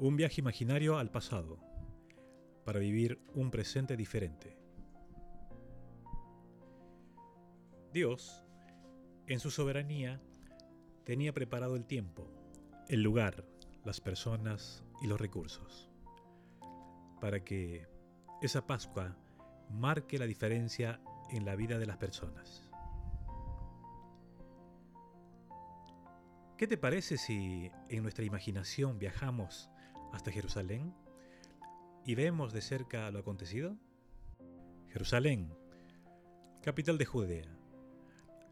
Un viaje imaginario al pasado, para vivir un presente diferente. Dios, en su soberanía, tenía preparado el tiempo, el lugar, las personas y los recursos, para que esa Pascua marque la diferencia en la vida de las personas. ¿Qué te parece si en nuestra imaginación viajamos hasta Jerusalén y vemos de cerca lo acontecido? Jerusalén, capital de Judea,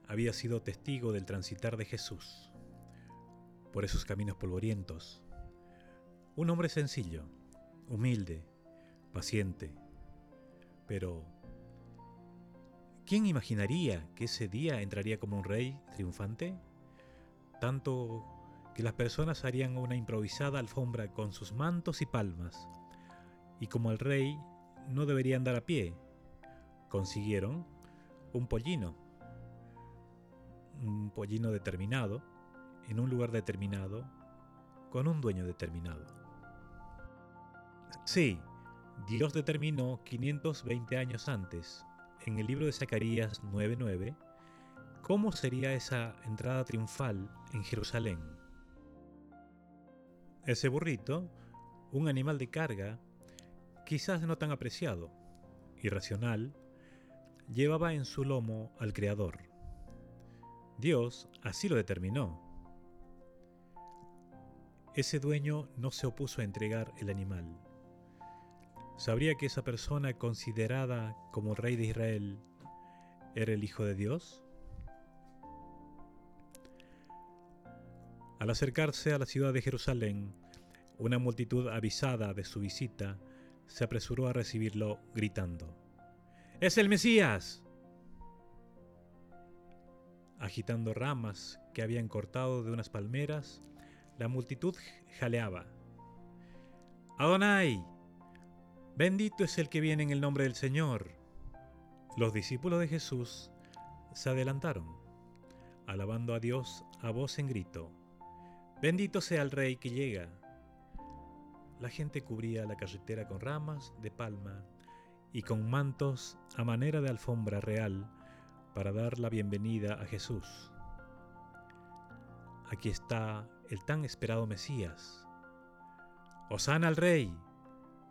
había sido testigo del transitar de Jesús por esos caminos polvorientos. Un hombre sencillo, humilde, paciente, pero ¿quién imaginaría que ese día entraría como un rey triunfante? Tanto que las personas harían una improvisada alfombra con sus mantos y palmas, y como el rey no debería andar a pie, consiguieron un pollino, un pollino determinado, en un lugar determinado, con un dueño determinado. Sí, Dios determinó 520 años antes, en el libro de Zacarías 9:9, cómo sería esa entrada triunfal en Jerusalén. Ese burrito, un animal de carga, quizás no tan apreciado, irracional, llevaba en su lomo al Creador. Dios así lo determinó. Ese dueño no se opuso a entregar el animal. ¿Sabría que esa persona considerada como rey de Israel era el Hijo de Dios? Al acercarse a la ciudad de Jerusalén, una multitud avisada de su visita se apresuró a recibirlo gritando, ¡Es el Mesías! Agitando ramas que habían cortado de unas palmeras, la multitud jaleaba. ¡Adonai! Bendito es el que viene en el nombre del Señor. Los discípulos de Jesús se adelantaron, alabando a Dios a voz en grito. Bendito sea el Rey que llega. La gente cubría la carretera con ramas de palma y con mantos a manera de alfombra real para dar la bienvenida a Jesús. Aquí está el tan esperado Mesías. ¡Hosana al Rey!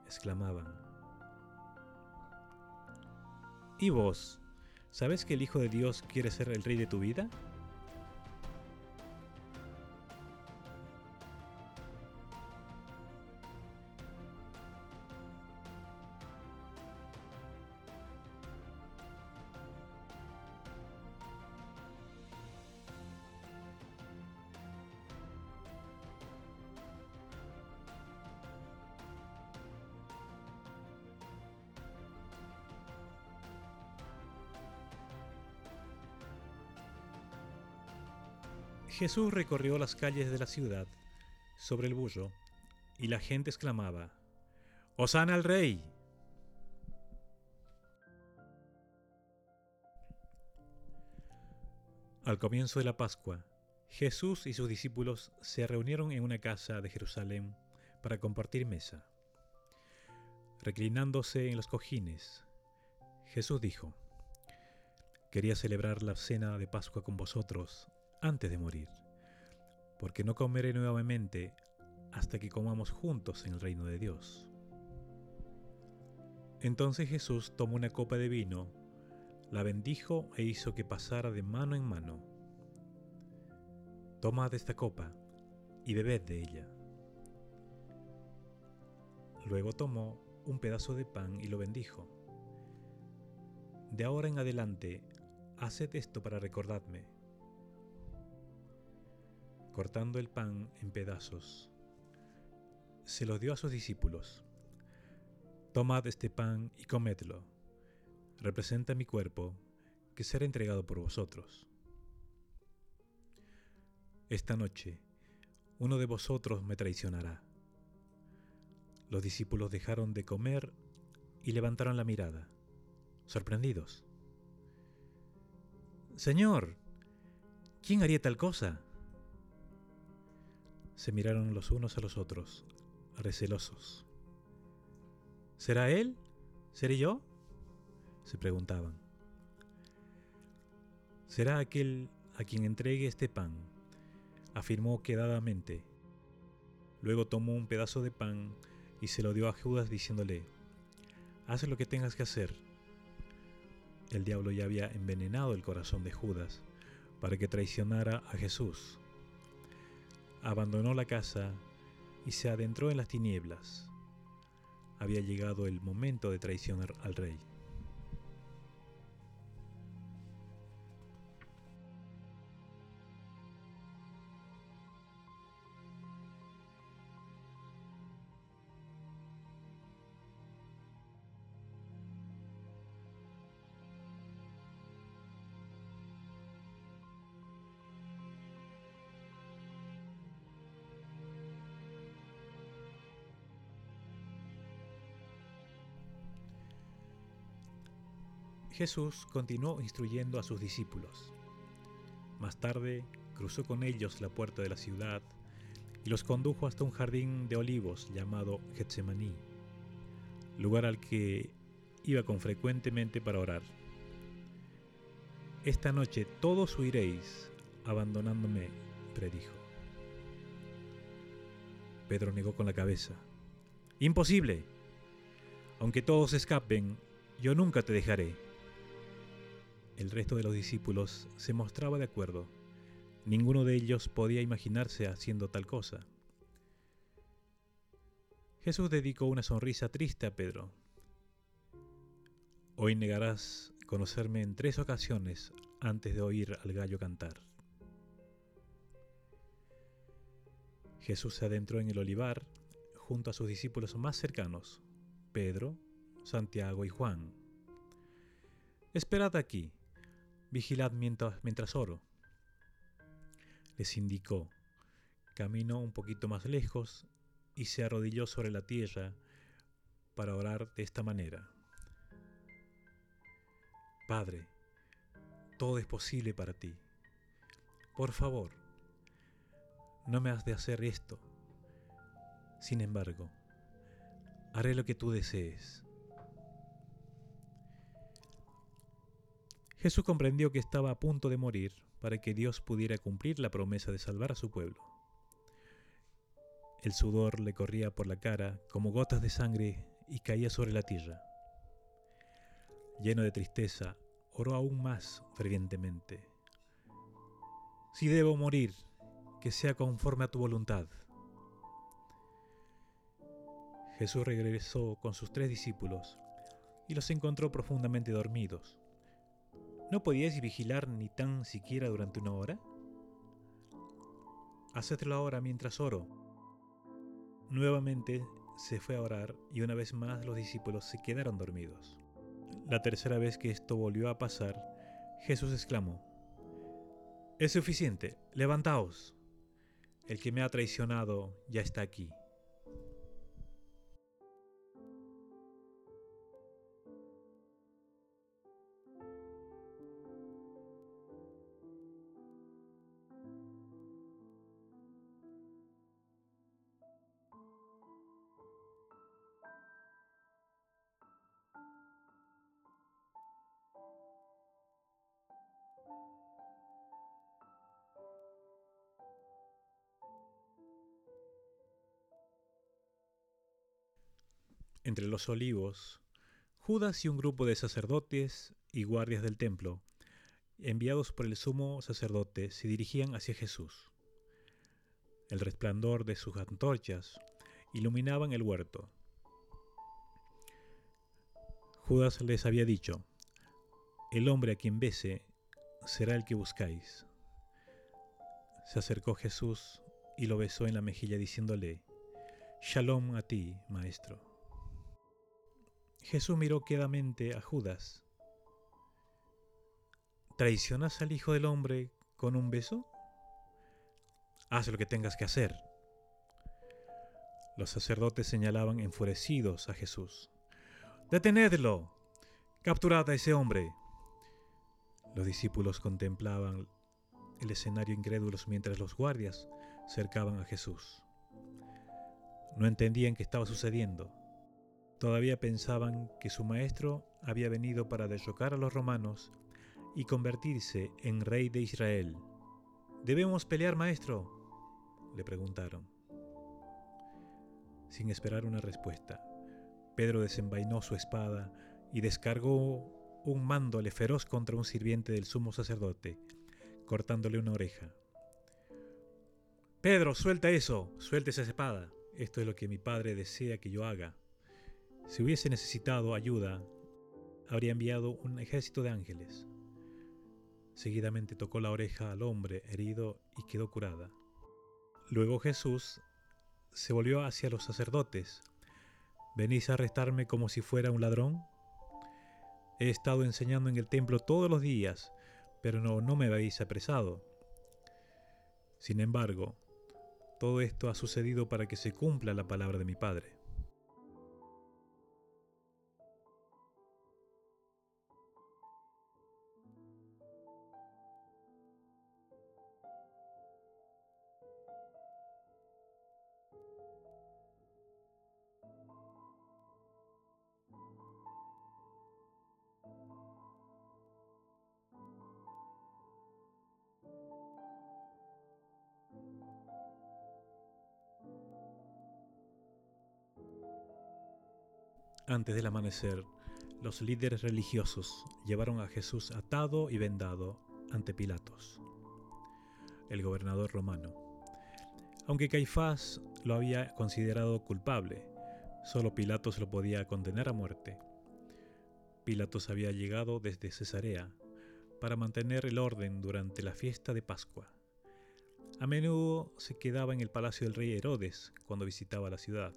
exclamaban. ¿Y vos? ¿Sabes que el Hijo de Dios quiere ser el Rey de tu vida? Jesús recorrió las calles de la ciudad sobre el bullo y la gente exclamaba, ¡Hosana al rey! Al comienzo de la Pascua, Jesús y sus discípulos se reunieron en una casa de Jerusalén para compartir mesa. Reclinándose en los cojines, Jesús dijo, Quería celebrar la cena de Pascua con vosotros antes de morir, porque no comeré nuevamente hasta que comamos juntos en el reino de Dios. Entonces Jesús tomó una copa de vino, la bendijo e hizo que pasara de mano en mano. Tomad esta copa y bebed de ella. Luego tomó un pedazo de pan y lo bendijo. De ahora en adelante, haced esto para recordarme cortando el pan en pedazos. Se lo dio a sus discípulos. Tomad este pan y comedlo. Representa mi cuerpo, que será entregado por vosotros. Esta noche, uno de vosotros me traicionará. Los discípulos dejaron de comer y levantaron la mirada, sorprendidos. Señor, ¿quién haría tal cosa? Se miraron los unos a los otros, recelosos. ¿Será él? ¿Seré yo? se preguntaban. ¿Será aquel a quien entregue este pan? afirmó quedadamente. Luego tomó un pedazo de pan y se lo dio a Judas diciéndole, haz lo que tengas que hacer. El diablo ya había envenenado el corazón de Judas para que traicionara a Jesús. Abandonó la casa y se adentró en las tinieblas. Había llegado el momento de traicionar al rey. Jesús continuó instruyendo a sus discípulos. Más tarde cruzó con ellos la puerta de la ciudad y los condujo hasta un jardín de olivos llamado Getsemaní, lugar al que iba con frecuentemente para orar. Esta noche todos huiréis, abandonándome, predijo. Pedro negó con la cabeza. Imposible. Aunque todos escapen, yo nunca te dejaré. El resto de los discípulos se mostraba de acuerdo. Ninguno de ellos podía imaginarse haciendo tal cosa. Jesús dedicó una sonrisa triste a Pedro. Hoy negarás conocerme en tres ocasiones antes de oír al gallo cantar. Jesús se adentró en el olivar junto a sus discípulos más cercanos, Pedro, Santiago y Juan. Esperad aquí, Vigilad mientras, mientras oro. Les indicó. Caminó un poquito más lejos y se arrodilló sobre la tierra para orar de esta manera. Padre, todo es posible para ti. Por favor, no me has de hacer esto. Sin embargo, haré lo que tú desees. Jesús comprendió que estaba a punto de morir para que Dios pudiera cumplir la promesa de salvar a su pueblo. El sudor le corría por la cara como gotas de sangre y caía sobre la tierra. Lleno de tristeza, oró aún más fervientemente. Si debo morir, que sea conforme a tu voluntad. Jesús regresó con sus tres discípulos y los encontró profundamente dormidos. ¿No podíais vigilar ni tan siquiera durante una hora? Hacedlo ahora mientras oro. Nuevamente se fue a orar y una vez más los discípulos se quedaron dormidos. La tercera vez que esto volvió a pasar, Jesús exclamó, Es suficiente, levantaos. El que me ha traicionado ya está aquí. Entre los olivos, Judas y un grupo de sacerdotes y guardias del templo, enviados por el sumo sacerdote, se dirigían hacia Jesús. El resplandor de sus antorchas iluminaban el huerto. Judas les había dicho, el hombre a quien bese será el que buscáis. Se acercó Jesús y lo besó en la mejilla diciéndole, Shalom a ti, maestro. Jesús miró quedamente a Judas. ¿Traicionas al Hijo del Hombre con un beso? Haz lo que tengas que hacer. Los sacerdotes señalaban enfurecidos a Jesús. ¡Detenedlo! ¡Capturad a ese hombre! Los discípulos contemplaban el escenario incrédulos mientras los guardias cercaban a Jesús. no entendían qué estaba sucediendo. Todavía pensaban que su maestro había venido para derrocar a los romanos y convertirse en rey de Israel. ¿Debemos pelear, maestro? le preguntaron. Sin esperar una respuesta, Pedro desenvainó su espada y descargó un mándole feroz contra un sirviente del sumo sacerdote, cortándole una oreja. Pedro, suelta eso, suelta esa espada. Esto es lo que mi padre desea que yo haga. Si hubiese necesitado ayuda, habría enviado un ejército de ángeles. Seguidamente tocó la oreja al hombre herido y quedó curada. Luego Jesús se volvió hacia los sacerdotes. ¿Venís a arrestarme como si fuera un ladrón? He estado enseñando en el templo todos los días, pero no, no me habéis apresado. Sin embargo, todo esto ha sucedido para que se cumpla la palabra de mi Padre. Antes del amanecer, los líderes religiosos llevaron a Jesús atado y vendado ante Pilatos, el gobernador romano. Aunque Caifás lo había considerado culpable, solo Pilatos lo podía condenar a muerte. Pilatos había llegado desde Cesarea para mantener el orden durante la fiesta de Pascua. A menudo se quedaba en el palacio del rey Herodes cuando visitaba la ciudad.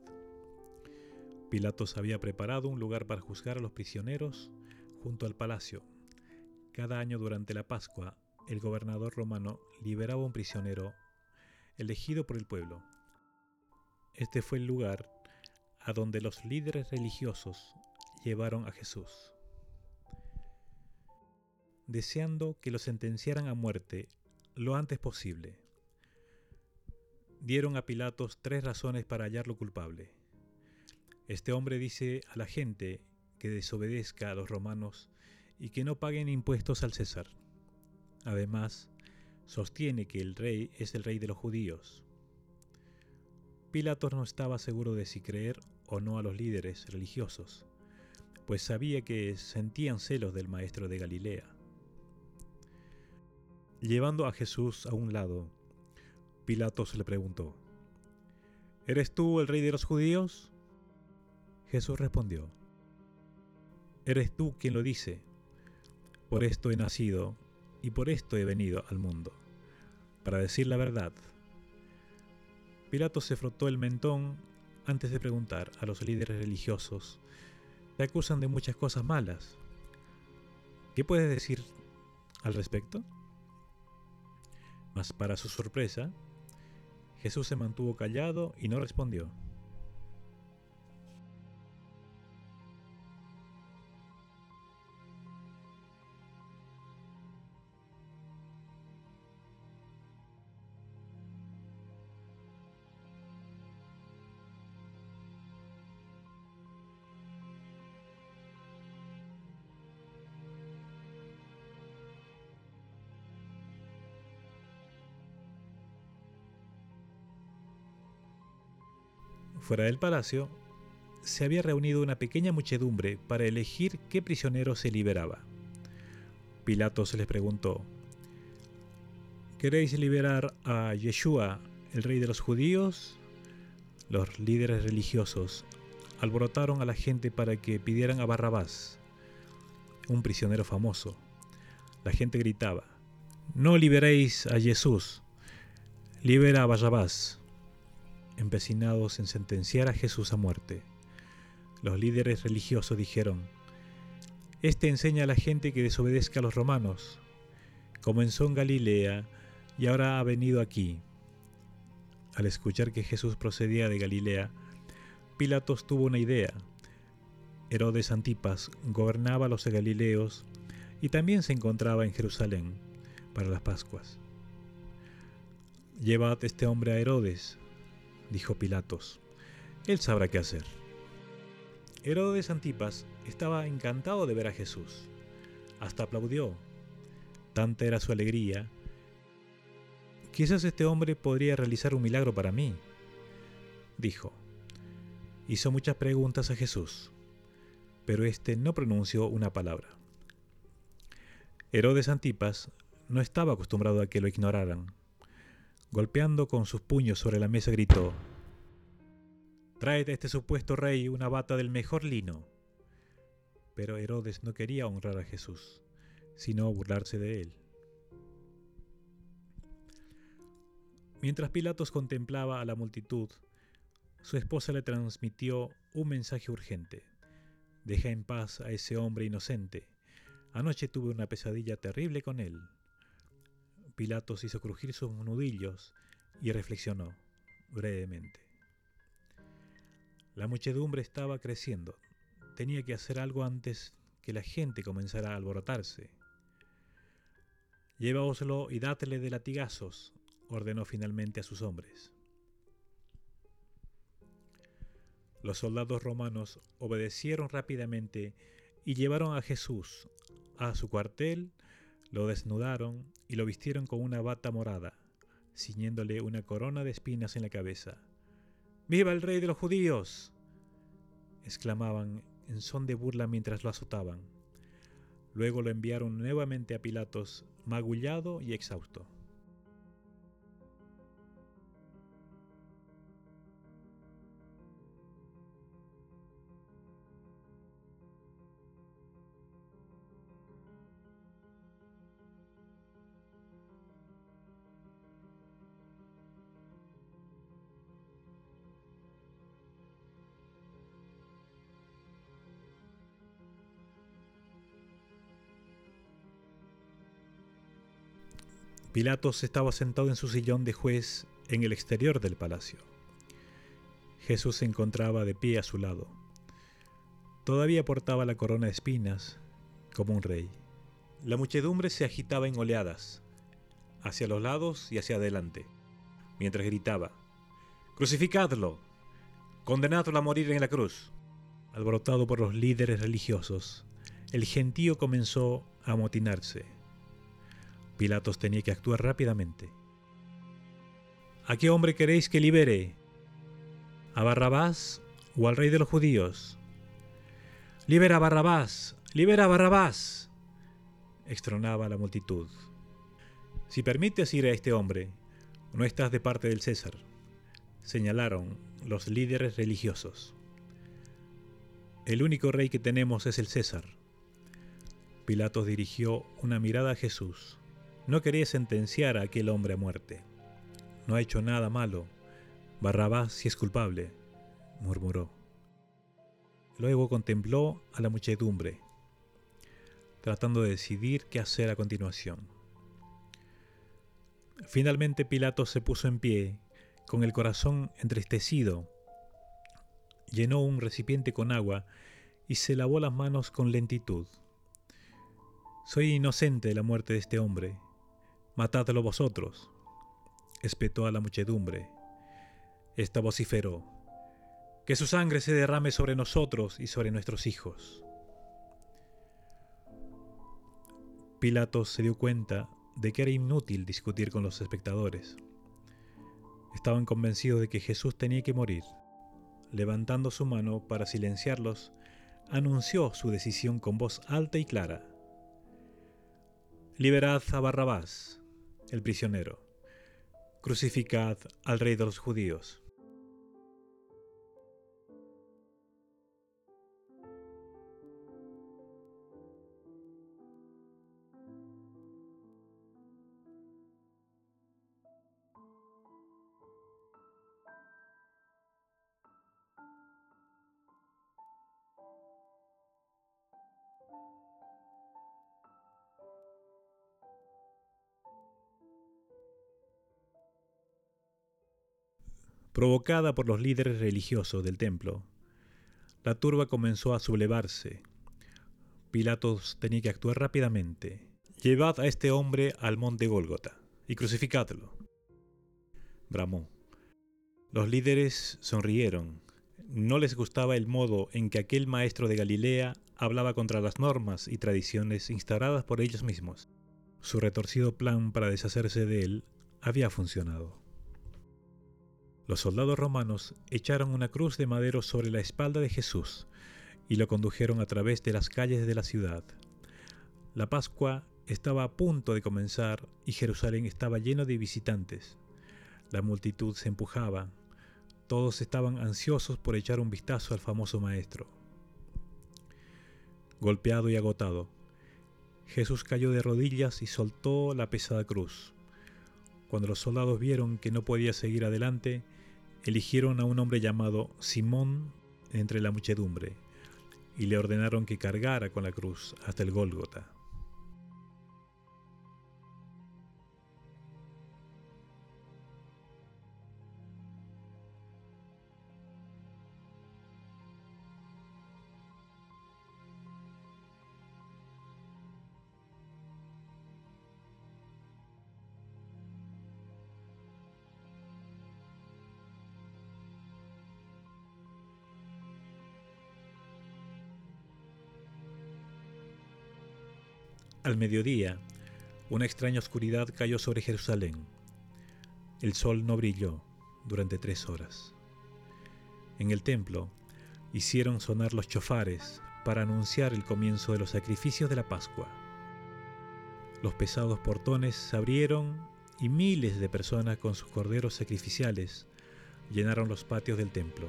Pilatos había preparado un lugar para juzgar a los prisioneros junto al palacio. Cada año durante la Pascua, el gobernador romano liberaba un prisionero elegido por el pueblo. Este fue el lugar a donde los líderes religiosos llevaron a Jesús. Deseando que lo sentenciaran a muerte lo antes posible, dieron a Pilatos tres razones para hallarlo culpable. Este hombre dice a la gente que desobedezca a los romanos y que no paguen impuestos al César. Además, sostiene que el rey es el rey de los judíos. Pilatos no estaba seguro de si creer o no a los líderes religiosos, pues sabía que sentían celos del maestro de Galilea. Llevando a Jesús a un lado, Pilatos le preguntó, ¿Eres tú el rey de los judíos? Jesús respondió, Eres tú quien lo dice, por esto he nacido y por esto he venido al mundo, para decir la verdad. Pilato se frotó el mentón antes de preguntar a los líderes religiosos, te acusan de muchas cosas malas. ¿Qué puedes decir al respecto? Mas para su sorpresa, Jesús se mantuvo callado y no respondió. Fuera del palacio, se había reunido una pequeña muchedumbre para elegir qué prisionero se liberaba. Pilatos les preguntó, ¿Queréis liberar a Yeshua, el rey de los judíos? Los líderes religiosos alborotaron a la gente para que pidieran a Barrabás, un prisionero famoso. La gente gritaba, No liberéis a Jesús, libera a Barrabás empecinados en sentenciar a Jesús a muerte. Los líderes religiosos dijeron, Este enseña a la gente que desobedezca a los romanos. Comenzó en Galilea y ahora ha venido aquí. Al escuchar que Jesús procedía de Galilea, Pilatos tuvo una idea. Herodes Antipas gobernaba a los galileos y también se encontraba en Jerusalén para las Pascuas. Llevad este hombre a Herodes, dijo Pilatos, Él sabrá qué hacer. Herodes Antipas estaba encantado de ver a Jesús. Hasta aplaudió. Tanta era su alegría. Quizás este hombre podría realizar un milagro para mí, dijo. Hizo muchas preguntas a Jesús, pero éste no pronunció una palabra. Herodes Antipas no estaba acostumbrado a que lo ignoraran. Golpeando con sus puños sobre la mesa gritó, Tráete a este supuesto rey una bata del mejor lino. Pero Herodes no quería honrar a Jesús, sino burlarse de él. Mientras Pilatos contemplaba a la multitud, su esposa le transmitió un mensaje urgente. Deja en paz a ese hombre inocente. Anoche tuve una pesadilla terrible con él. Pilatos hizo crujir sus nudillos y reflexionó brevemente. La muchedumbre estaba creciendo. Tenía que hacer algo antes que la gente comenzara a alborotarse. Llévaoslo y dátele de latigazos, ordenó finalmente a sus hombres. Los soldados romanos obedecieron rápidamente y llevaron a Jesús a su cuartel lo desnudaron y lo vistieron con una bata morada, ciñéndole una corona de espinas en la cabeza. ¡Viva el rey de los judíos! exclamaban en son de burla mientras lo azotaban. Luego lo enviaron nuevamente a Pilatos, magullado y exhausto. Pilatos estaba sentado en su sillón de juez en el exterior del palacio. Jesús se encontraba de pie a su lado. Todavía portaba la corona de espinas, como un rey. La muchedumbre se agitaba en oleadas, hacia los lados y hacia adelante, mientras gritaba, Crucificadlo, condenadlo a morir en la cruz. Alborotado por los líderes religiosos, el gentío comenzó a amotinarse Pilatos tenía que actuar rápidamente. ¿A qué hombre queréis que libere? ¿A Barrabás o al rey de los judíos? Libera a Barrabás, libera a Barrabás, extronaba la multitud. Si permites ir a este hombre, no estás de parte del César, señalaron los líderes religiosos. El único rey que tenemos es el César. Pilatos dirigió una mirada a Jesús. No quería sentenciar a aquel hombre a muerte. No ha hecho nada malo. Barrabás si es culpable, murmuró. Luego contempló a la muchedumbre, tratando de decidir qué hacer a continuación. Finalmente Pilato se puso en pie, con el corazón entristecido. Llenó un recipiente con agua y se lavó las manos con lentitud. Soy inocente de la muerte de este hombre, Matadlo vosotros. Espetó a la muchedumbre. Esta vociferó. Que su sangre se derrame sobre nosotros y sobre nuestros hijos. Pilatos se dio cuenta de que era inútil discutir con los espectadores. Estaban convencidos de que Jesús tenía que morir. Levantando su mano para silenciarlos, anunció su decisión con voz alta y clara. Liberad a Barrabás el prisionero. Crucificad al rey de los judíos. Provocada por los líderes religiosos del templo, la turba comenzó a sublevarse. Pilatos tenía que actuar rápidamente. Llevad a este hombre al monte Gólgota y crucificadlo. Bramó. Los líderes sonrieron. no les gustaba el modo en que aquel maestro de Galilea hablaba contra las normas y tradiciones instauradas por ellos mismos. Su retorcido plan para deshacerse de él había funcionado. Los soldados romanos echaron una cruz de madero sobre la espalda de Jesús y lo condujeron a través de las calles de la ciudad. La Pascua estaba a punto de comenzar y Jerusalén estaba lleno de visitantes. La multitud se empujaba. Todos estaban ansiosos por echar un vistazo al famoso maestro. Golpeado y agotado, Jesús cayó de rodillas y soltó la pesada cruz. Cuando los soldados vieron que no podía seguir adelante, eligieron a un hombre llamado Simón entre la muchedumbre y le ordenaron que cargara con la cruz hasta el Gólgota. Mediodía, una extraña oscuridad cayó sobre Jerusalén. El sol no brilló durante tres horas. En el templo hicieron sonar los chofares para anunciar el comienzo de los sacrificios de la Pascua. Los pesados portones se abrieron y miles de personas con sus corderos sacrificiales llenaron los patios del templo.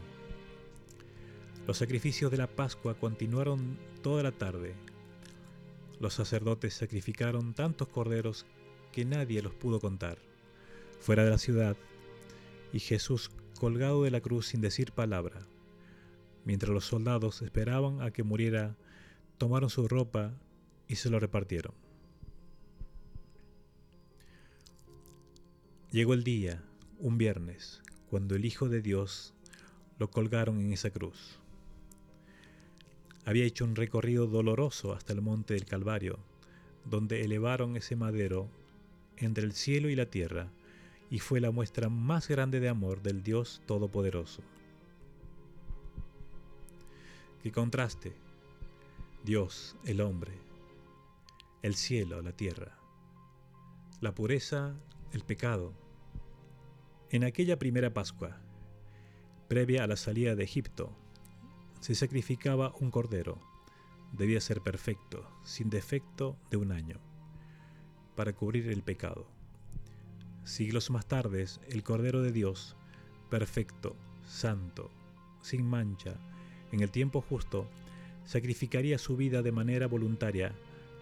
Los sacrificios de la Pascua continuaron toda la tarde los sacerdotes sacrificaron tantos corderos que nadie los pudo contar. Fuera de la ciudad, y Jesús colgado de la cruz sin decir palabra. Mientras los soldados esperaban a que muriera, tomaron su ropa y se lo repartieron. Llegó el día, un viernes, cuando el Hijo de Dios lo colgaron en esa cruz. Había hecho un recorrido doloroso hasta el monte del Calvario, donde elevaron ese madero entre el cielo y la tierra, y fue la muestra más grande de amor del Dios Todopoderoso. Qué contraste. Dios, el hombre, el cielo, la tierra, la pureza, el pecado. En aquella primera Pascua, previa a la salida de Egipto, se sacrificaba un cordero. Debía ser perfecto, sin defecto de un año, para cubrir el pecado. Siglos más tarde, el Cordero de Dios, perfecto, santo, sin mancha, en el tiempo justo, sacrificaría su vida de manera voluntaria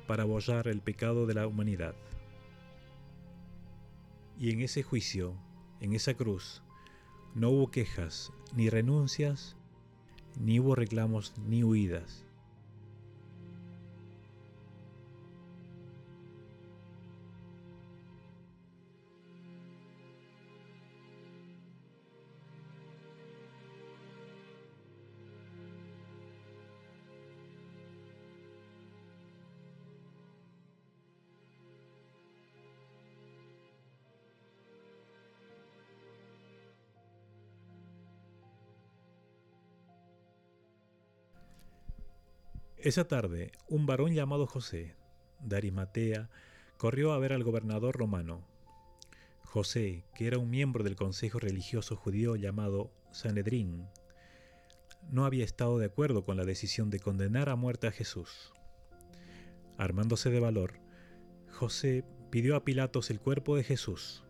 para abollar el pecado de la humanidad. Y en ese juicio, en esa cruz, no hubo quejas, ni renuncias, ni hubo reclamos ni huidas. Esa tarde, un varón llamado José, de corrió a ver al gobernador romano. José, que era un miembro del consejo religioso judío llamado Sanedrín, no había estado de acuerdo con la decisión de condenar a muerte a Jesús. Armándose de valor, José pidió a Pilatos el cuerpo de Jesús.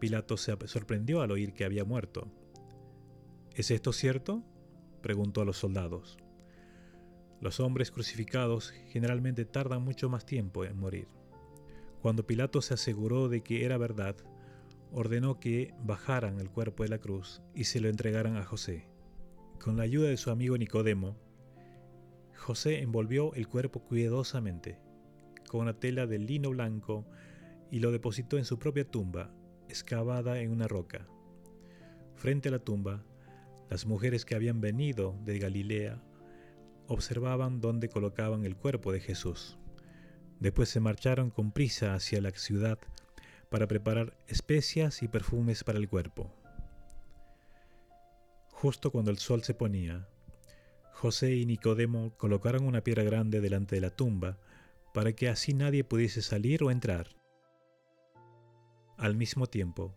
Pilatos se sorprendió al oír que había muerto. ¿Es esto cierto? preguntó a los soldados. Los hombres crucificados generalmente tardan mucho más tiempo en morir. Cuando Pilato se aseguró de que era verdad, ordenó que bajaran el cuerpo de la cruz y se lo entregaran a José. Con la ayuda de su amigo Nicodemo, José envolvió el cuerpo cuidadosamente con una tela de lino blanco y lo depositó en su propia tumba, excavada en una roca. Frente a la tumba, las mujeres que habían venido de Galilea observaban dónde colocaban el cuerpo de Jesús. Después se marcharon con prisa hacia la ciudad para preparar especias y perfumes para el cuerpo. justo cuando el sol se ponía, José y Nicodemo colocaron una piedra grande delante de la tumba para que así nadie pudiese salir o entrar. Al mismo tiempo,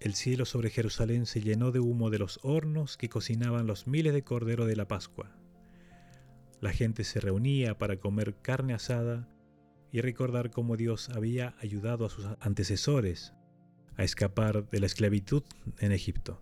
el cielo sobre Jerusalén se llenó de humo de los hornos que cocinaban los miles de corderos de la Pascua. La gente se reunía para comer carne asada y recordar cómo Dios había ayudado a sus antecesores a escapar de la esclavitud en Egipto.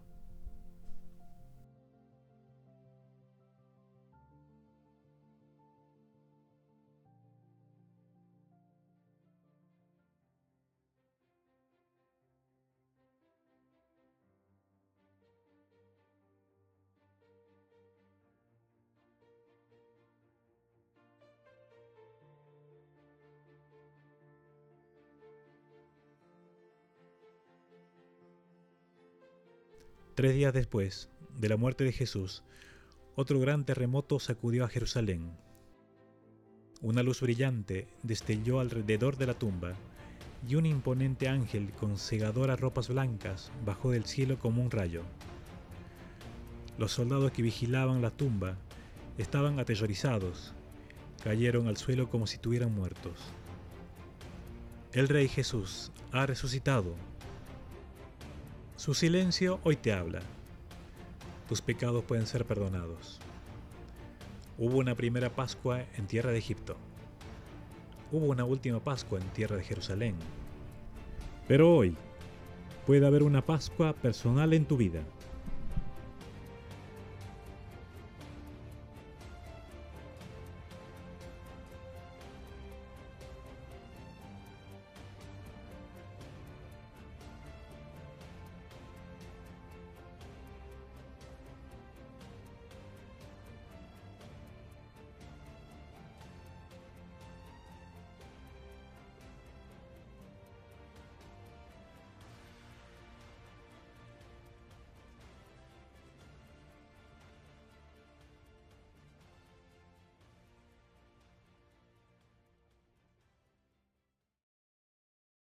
Tres días después de la muerte de Jesús, otro gran terremoto sacudió a Jerusalén. Una luz brillante destelló alrededor de la tumba y un imponente ángel con cegadoras ropas blancas bajó del cielo como un rayo. Los soldados que vigilaban la tumba estaban aterrorizados, cayeron al suelo como si estuvieran muertos. El Rey Jesús ha resucitado su silencio hoy te habla. Tus pecados pueden ser perdonados. Hubo una primera Pascua en tierra de Egipto. Hubo una última Pascua en tierra de Jerusalén. Pero hoy puede haber una Pascua personal en tu vida.